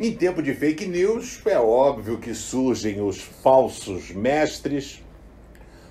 Em tempo de fake news, é óbvio que surgem os falsos mestres,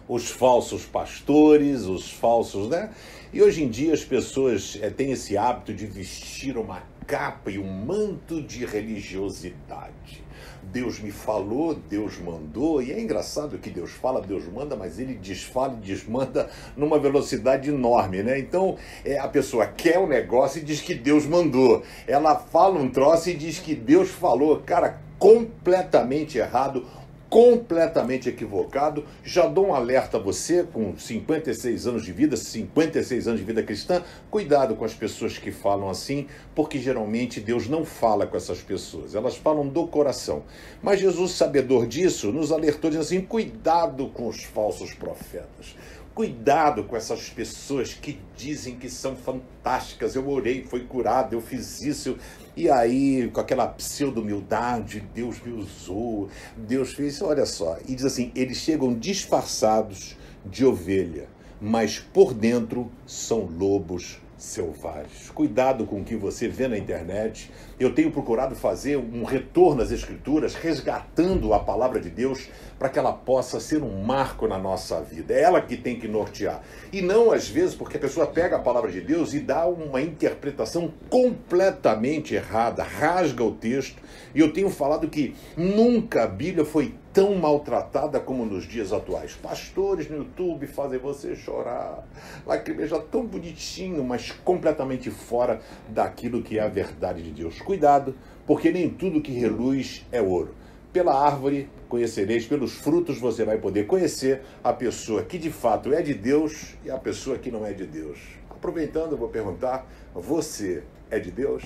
os falsos pastores, os falsos, né? E hoje em dia as pessoas é, têm esse hábito de vestir uma capa e um manto de religiosidade. Deus me falou, Deus mandou, e é engraçado que Deus fala, Deus manda, mas ele desfala e desmanda numa velocidade enorme, né? Então, é, a pessoa quer um negócio e diz que Deus mandou. Ela fala um troço e diz que Deus falou. Cara, completamente errado completamente equivocado. Já dou um alerta a você, com 56 anos de vida, 56 anos de vida cristã, cuidado com as pessoas que falam assim, porque geralmente Deus não fala com essas pessoas, elas falam do coração. Mas Jesus, sabedor disso, nos alertou dizendo assim: cuidado com os falsos profetas. Cuidado com essas pessoas que dizem que são fantásticas. Eu orei, foi curado, eu fiz isso. E aí, com aquela pseudo-humildade, Deus me usou, Deus fez. Olha só. E diz assim: eles chegam disfarçados de ovelha, mas por dentro são lobos selvagens. Cuidado com o que você vê na internet. Eu tenho procurado fazer um retorno às Escrituras, resgatando a palavra de Deus para que ela possa ser um marco na nossa vida. É ela que tem que nortear. E não, às vezes, porque a pessoa pega a palavra de Deus e dá uma interpretação completamente errada, rasga o texto. E eu tenho falado que nunca a Bíblia foi tão maltratada como nos dias atuais. Pastores no YouTube fazem você chorar, lacrimejar tão bonitinho, mas completamente fora daquilo que é a verdade de Deus. Cuidado, porque nem tudo que reluz é ouro. Pela árvore conhecereis, pelos frutos você vai poder conhecer a pessoa que de fato é de Deus e a pessoa que não é de Deus. Aproveitando, eu vou perguntar: você é de Deus?